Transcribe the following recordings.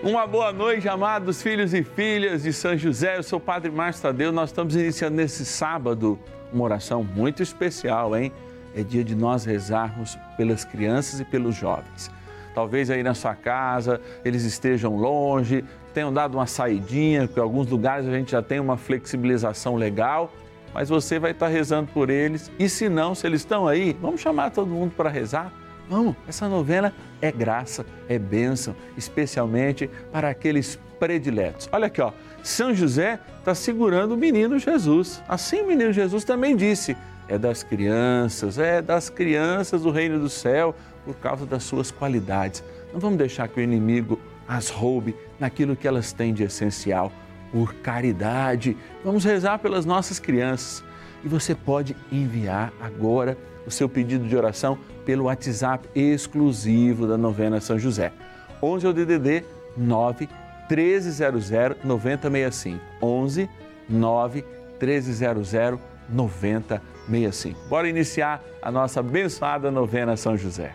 Uma boa noite, amados filhos e filhas de São José. Eu sou o Padre Márcio Tadeu. Nós estamos iniciando nesse sábado uma oração muito especial, hein? É dia de nós rezarmos pelas crianças e pelos jovens. Talvez aí na sua casa eles estejam longe, tenham dado uma saidinha, porque em alguns lugares a gente já tem uma flexibilização legal, mas você vai estar rezando por eles. E se não, se eles estão aí, vamos chamar todo mundo para rezar Vamos, essa novena é graça, é bênção, especialmente para aqueles prediletos. Olha aqui, ó, São José está segurando o menino Jesus. Assim o menino Jesus também disse: é das crianças, é das crianças do reino do céu, por causa das suas qualidades. Não vamos deixar que o inimigo as roube naquilo que elas têm de essencial, por caridade. Vamos rezar pelas nossas crianças. E você pode enviar agora o seu pedido de oração pelo WhatsApp exclusivo da novena São José. 11 é o DDD 9 1300 9065. 11 9 1300 9065. Bora iniciar a nossa abençoada novena São José.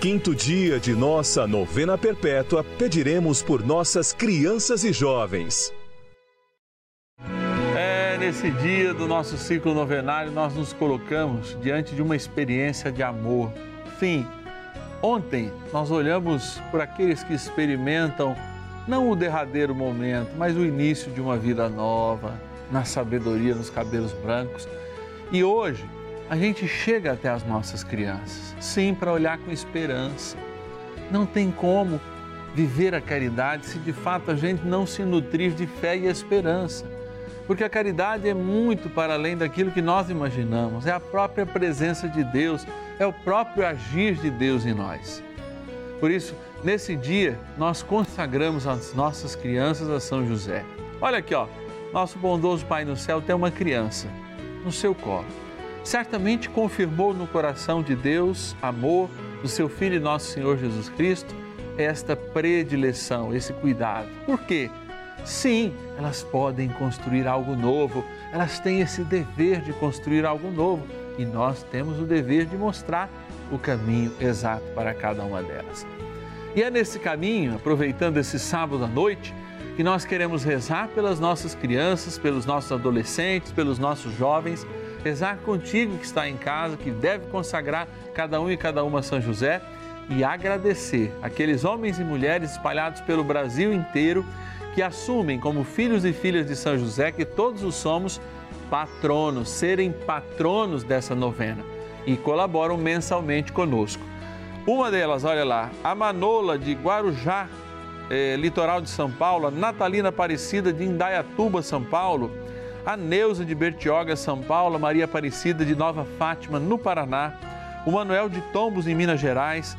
quinto dia de nossa novena perpétua, pediremos por nossas crianças e jovens. É, nesse dia do nosso ciclo novenário, nós nos colocamos diante de uma experiência de amor. Sim, ontem nós olhamos por aqueles que experimentam não o derradeiro momento, mas o início de uma vida nova, na sabedoria, nos cabelos brancos. E hoje a gente chega até as nossas crianças, sim, para olhar com esperança. Não tem como viver a caridade se de fato a gente não se nutrir de fé e esperança. Porque a caridade é muito para além daquilo que nós imaginamos, é a própria presença de Deus, é o próprio agir de Deus em nós. Por isso, nesse dia, nós consagramos as nossas crianças a São José. Olha aqui, ó, nosso bondoso Pai no céu tem uma criança no seu colo. Certamente confirmou no coração de Deus amor do seu Filho e nosso Senhor Jesus Cristo esta predileção, esse cuidado. Por quê? Sim, elas podem construir algo novo, elas têm esse dever de construir algo novo e nós temos o dever de mostrar o caminho exato para cada uma delas. E é nesse caminho, aproveitando esse sábado à noite, que nós queremos rezar pelas nossas crianças, pelos nossos adolescentes, pelos nossos jovens, rezar contigo que está em casa, que deve consagrar cada um e cada uma a São José e agradecer aqueles homens e mulheres espalhados pelo Brasil inteiro que assumem como filhos e filhas de São José que todos os somos patronos, serem patronos dessa novena e colaboram mensalmente conosco. Uma delas, olha lá, a Manola de Guarujá, eh, litoral de São Paulo, a Natalina Aparecida de Indaiatuba, São Paulo, a Neuza de Bertioga, São Paulo, Maria Aparecida de Nova Fátima, no Paraná, o Manuel de Tombos, em Minas Gerais,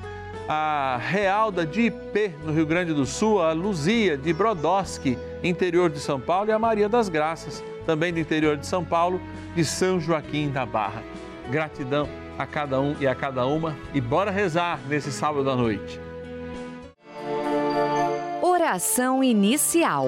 a Realda de Ipê, no Rio Grande do Sul, a Luzia de Brodowski, interior de São Paulo, e a Maria das Graças, também do interior de São Paulo, de São Joaquim da Barra. Gratidão a cada um e a cada uma e bora rezar nesse sábado à noite. Oração inicial.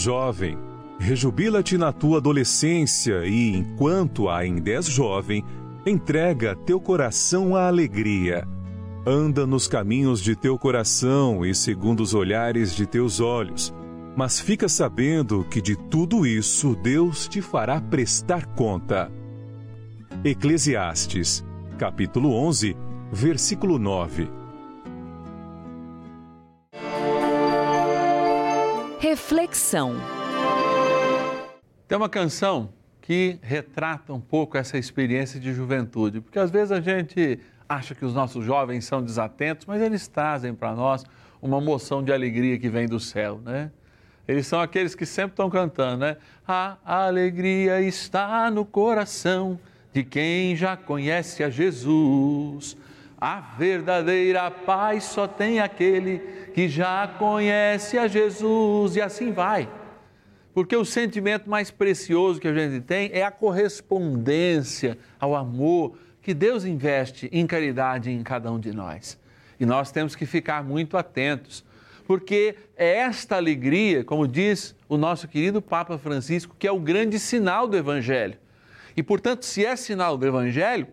Jovem, rejubila-te na tua adolescência e, enquanto ainda és jovem, entrega teu coração à alegria. Anda nos caminhos de teu coração e segundo os olhares de teus olhos, mas fica sabendo que de tudo isso Deus te fará prestar conta. Eclesiastes, capítulo 11, versículo 9. Reflexão. Tem uma canção que retrata um pouco essa experiência de juventude, porque às vezes a gente acha que os nossos jovens são desatentos, mas eles trazem para nós uma moção de alegria que vem do céu, né? Eles são aqueles que sempre estão cantando, né? A alegria está no coração de quem já conhece a Jesus. A verdadeira paz só tem aquele que já conhece a Jesus. E assim vai. Porque o sentimento mais precioso que a gente tem é a correspondência ao amor que Deus investe em caridade em cada um de nós. E nós temos que ficar muito atentos, porque é esta alegria, como diz o nosso querido Papa Francisco, que é o grande sinal do Evangelho. E, portanto, se é sinal do Evangelho,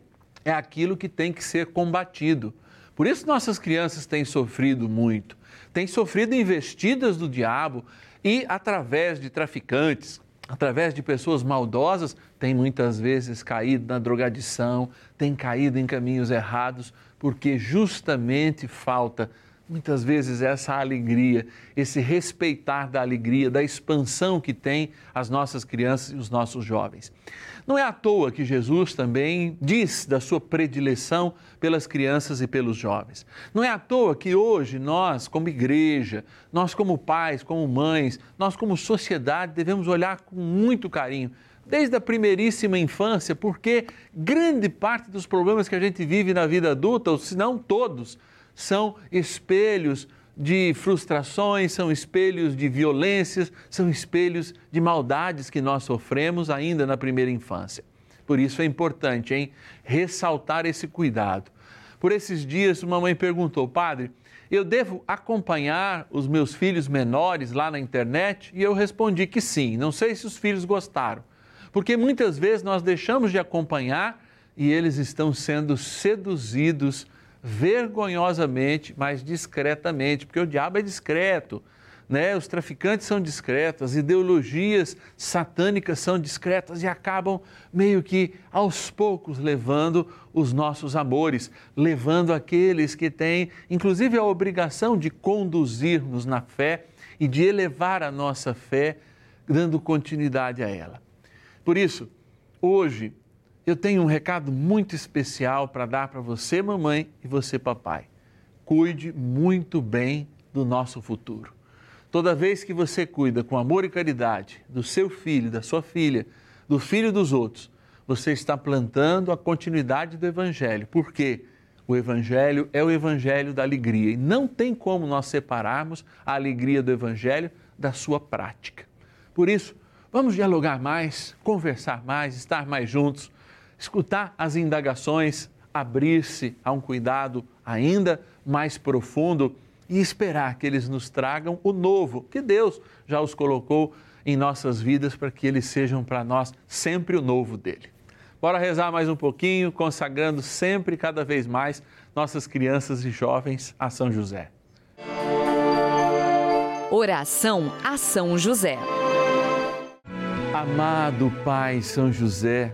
é aquilo que tem que ser combatido. Por isso, nossas crianças têm sofrido muito, têm sofrido investidas do diabo e, através de traficantes, através de pessoas maldosas, têm muitas vezes caído na drogadição, têm caído em caminhos errados, porque justamente falta muitas vezes essa alegria, esse respeitar da alegria, da expansão que tem as nossas crianças e os nossos jovens. Não é à toa que Jesus também diz da sua predileção pelas crianças e pelos jovens. Não é à toa que hoje nós, como igreja, nós como pais, como mães, nós como sociedade devemos olhar com muito carinho desde a primeiríssima infância, porque grande parte dos problemas que a gente vive na vida adulta, ou se não todos, são espelhos de frustrações, são espelhos de violências, são espelhos de maldades que nós sofremos ainda na primeira infância. Por isso é importante, hein, ressaltar esse cuidado. Por esses dias, uma mãe perguntou, padre, eu devo acompanhar os meus filhos menores lá na internet? E eu respondi que sim. Não sei se os filhos gostaram, porque muitas vezes nós deixamos de acompanhar e eles estão sendo seduzidos vergonhosamente, mas discretamente, porque o diabo é discreto. Né? Os traficantes são discretos, as ideologias satânicas são discretas e acabam meio que aos poucos levando os nossos amores, levando aqueles que têm, inclusive, a obrigação de conduzir-nos na fé e de elevar a nossa fé, dando continuidade a ela. Por isso, hoje, eu tenho um recado muito especial para dar para você, mamãe, e você, papai. Cuide muito bem do nosso futuro. Toda vez que você cuida com amor e caridade do seu filho, da sua filha, do filho dos outros, você está plantando a continuidade do Evangelho. Por quê? O Evangelho é o Evangelho da alegria e não tem como nós separarmos a alegria do Evangelho da sua prática. Por isso, vamos dialogar mais, conversar mais, estar mais juntos escutar as indagações, abrir-se a um cuidado ainda mais profundo e esperar que eles nos tragam o novo, que Deus já os colocou em nossas vidas para que eles sejam para nós sempre o novo dele. Bora rezar mais um pouquinho, consagrando sempre e cada vez mais nossas crianças e jovens a São José. Oração a São José. Amado Pai São José,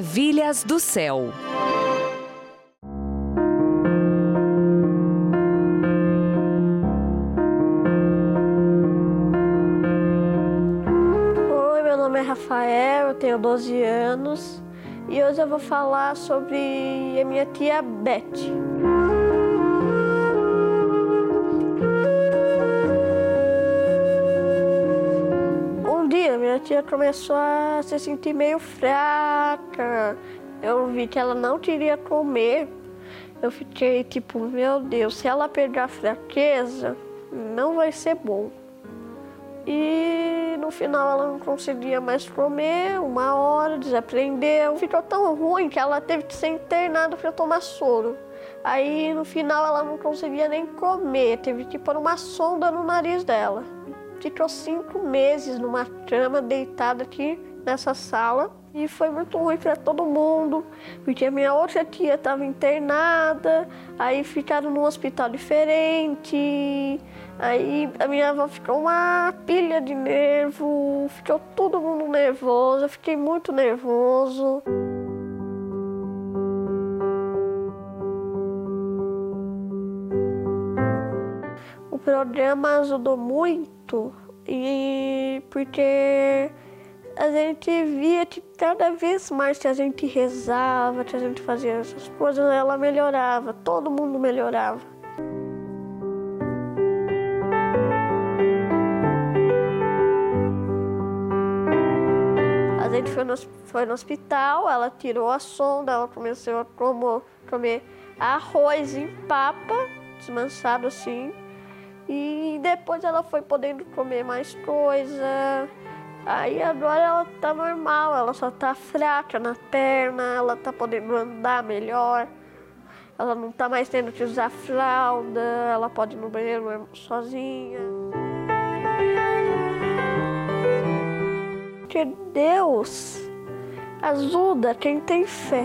Maravilhas do céu. Oi, meu nome é Rafael, eu tenho 12 anos e hoje eu vou falar sobre a minha tia Beth. Tia começou a se sentir meio fraca. Eu vi que ela não queria comer. Eu fiquei tipo, meu Deus, se ela pegar fraqueza, não vai ser bom. E no final ela não conseguia mais comer, uma hora, desaprendeu. Ficou tão ruim que ela teve que ser internada para tomar soro. Aí no final ela não conseguia nem comer, teve que pôr uma sonda no nariz dela. Ficou cinco meses numa cama deitada aqui nessa sala e foi muito ruim para todo mundo, porque a minha outra tia estava internada, aí ficaram num hospital diferente, aí a minha avó ficou uma pilha de nervo, ficou todo mundo nervoso, eu fiquei muito nervoso. Programa ajudou muito e porque a gente via que cada vez mais que a gente rezava, que a gente fazia essas coisas, ela melhorava, todo mundo melhorava. A gente foi no, foi no hospital, ela tirou a sonda, ela começou a comer arroz em papa, desmanchado assim. E depois ela foi podendo comer mais coisa. Aí agora ela tá normal, ela só tá fraca na perna, ela tá podendo andar melhor. Ela não tá mais tendo que usar fralda, ela pode ir no banheiro sozinha. Porque Deus ajuda quem tem fé.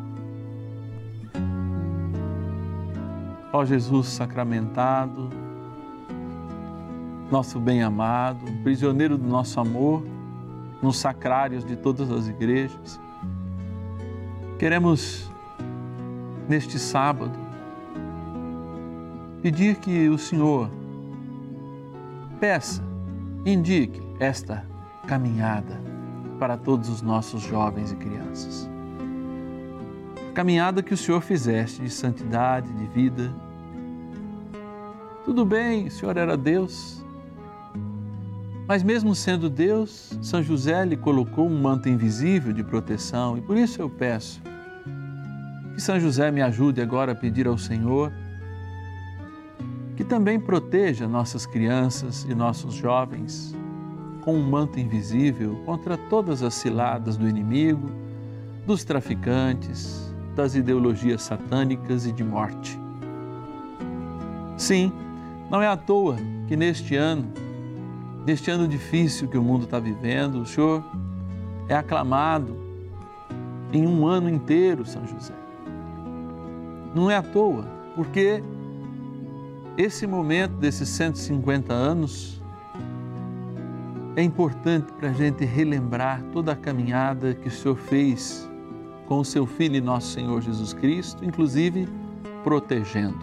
Ó Jesus sacramentado, nosso bem-amado, prisioneiro do nosso amor, nos sacrários de todas as igrejas. Queremos, neste sábado, pedir que o Senhor peça, indique esta caminhada para todos os nossos jovens e crianças. Caminhada que o Senhor fizeste de santidade, de vida. Tudo bem, o Senhor era Deus, mas mesmo sendo Deus, São José lhe colocou um manto invisível de proteção e por isso eu peço que São José me ajude agora a pedir ao Senhor que também proteja nossas crianças e nossos jovens com um manto invisível contra todas as ciladas do inimigo, dos traficantes, das ideologias satânicas e de morte. Sim, não é à toa que neste ano neste ano difícil que o mundo está vivendo, o Senhor é aclamado em um ano inteiro, São José. Não é à toa, porque esse momento desses 150 anos é importante para a gente relembrar toda a caminhada que o Senhor fez com o seu Filho e nosso Senhor Jesus Cristo, inclusive protegendo.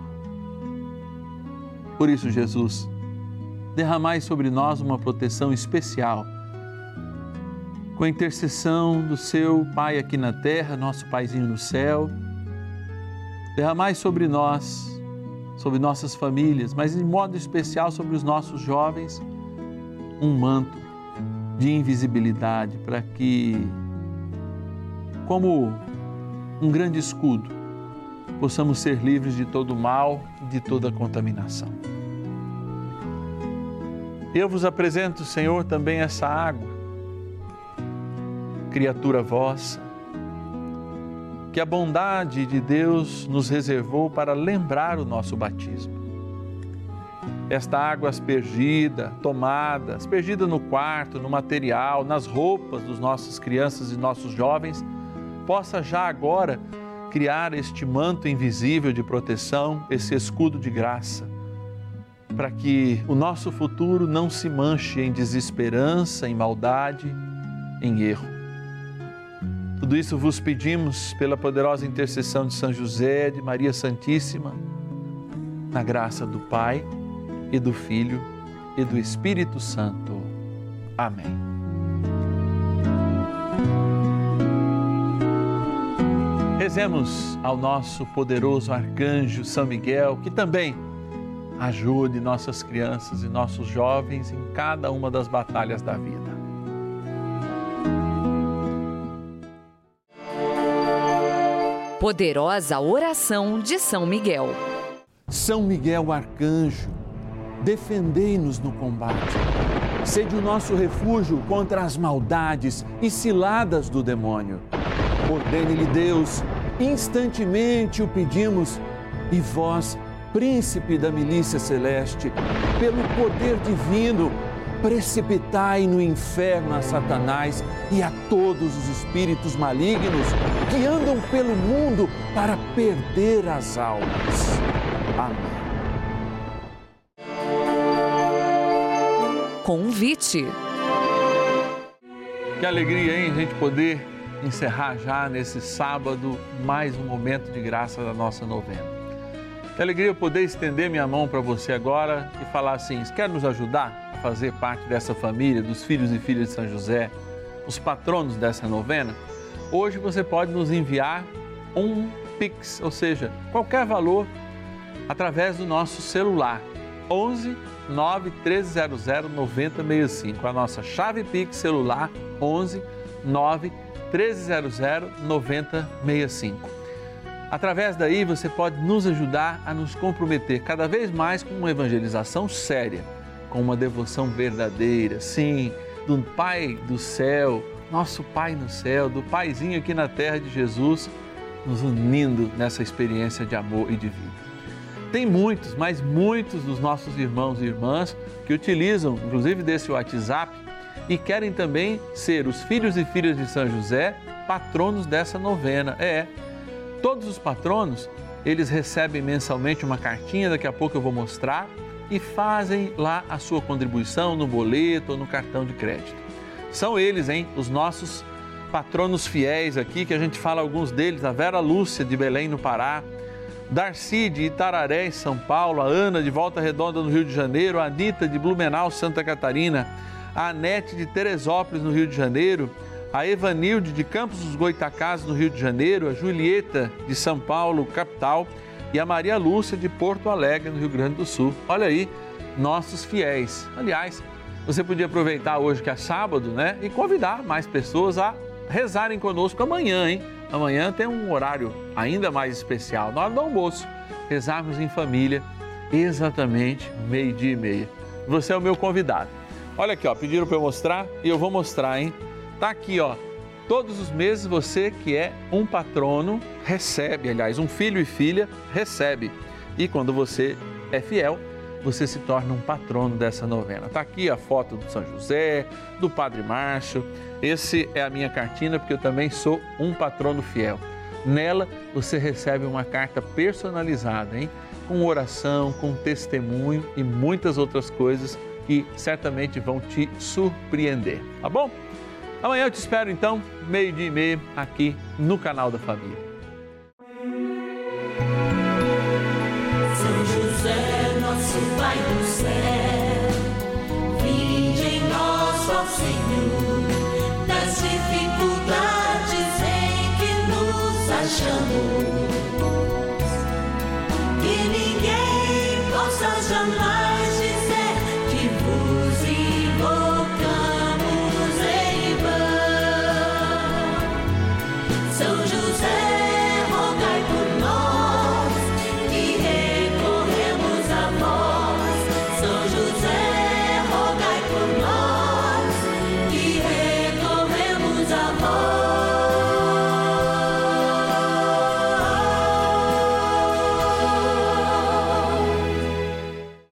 Por isso, Jesus, derramai sobre nós uma proteção especial. Com a intercessão do seu Pai aqui na terra, nosso Paizinho no céu, derramai sobre nós, sobre nossas famílias, mas em modo especial sobre os nossos jovens, um manto de invisibilidade para que, como um grande escudo, possamos ser livres de todo mal e de toda contaminação. Eu vos apresento, Senhor, também essa água, criatura vossa, que a bondade de Deus nos reservou para lembrar o nosso batismo. Esta água aspergida, tomada, aspergida no quarto, no material, nas roupas dos nossos crianças e nossos jovens, possa já agora criar este manto invisível de proteção, esse escudo de graça para que o nosso futuro não se manche em desesperança, em maldade, em erro. Tudo isso vos pedimos pela poderosa intercessão de São José, de Maria Santíssima, na graça do Pai e do Filho e do Espírito Santo. Amém. Rezemos ao nosso poderoso arcanjo São Miguel, que também Ajude nossas crianças e nossos jovens em cada uma das batalhas da vida. Poderosa oração de São Miguel. São Miguel Arcanjo, defendei-nos no combate. Sede o nosso refúgio contra as maldades e ciladas do demônio. Ordene-lhe Deus, instantemente o pedimos, e vós, príncipe da milícia celeste, pelo poder divino, precipitai no inferno a Satanás e a todos os espíritos malignos que andam pelo mundo para perder as almas. Amém. Convite. Que alegria, hein, a gente poder encerrar já nesse sábado mais um momento de graça da nossa novena. Que alegria poder estender minha mão para você agora e falar assim: quer nos ajudar a fazer parte dessa família, dos filhos e filhas de São José, os patronos dessa novena? Hoje você pode nos enviar um Pix, ou seja, qualquer valor, através do nosso celular. 11 9 1300 9065. A nossa chave Pix celular 11 9 1300 9065. Através daí você pode nos ajudar a nos comprometer cada vez mais com uma evangelização séria, com uma devoção verdadeira, sim, do Pai do céu, nosso Pai no céu, do Paizinho aqui na terra de Jesus, nos unindo nessa experiência de amor e de vida. Tem muitos, mas muitos dos nossos irmãos e irmãs que utilizam, inclusive desse WhatsApp, e querem também ser os filhos e filhas de São José, patronos dessa novena. É, todos os patronos, eles recebem mensalmente uma cartinha, daqui a pouco eu vou mostrar, e fazem lá a sua contribuição no boleto ou no cartão de crédito. São eles, hein, os nossos patronos fiéis aqui, que a gente fala alguns deles, a Vera Lúcia de Belém, no Pará, Darcy de Itararé, em São Paulo, a Ana de Volta Redonda, no Rio de Janeiro, a Anitta de Blumenau, Santa Catarina, a Anete de Teresópolis, no Rio de Janeiro, a Evanilde de Campos dos Goitacazes, no Rio de Janeiro, a Julieta de São Paulo, capital, e a Maria Lúcia de Porto Alegre, no Rio Grande do Sul. Olha aí, nossos fiéis. Aliás, você podia aproveitar hoje que é sábado, né? E convidar mais pessoas a rezarem conosco amanhã, hein? Amanhã tem um horário ainda mais especial, na hora do almoço. Rezarmos em família, exatamente meio-dia e meia. Você é o meu convidado. Olha aqui, ó, pediram para eu mostrar e eu vou mostrar, hein? Tá aqui, ó. Todos os meses você que é um patrono recebe, aliás, um filho e filha recebe. E quando você é fiel, você se torna um patrono dessa novena. Tá aqui a foto do São José, do Padre Márcio. Esse é a minha cartina porque eu também sou um patrono fiel. Nela você recebe uma carta personalizada, hein? Com oração, com testemunho e muitas outras coisas que certamente vão te surpreender, tá bom? Amanhã eu te espero então, meio-dia e meia, aqui no canal da Família.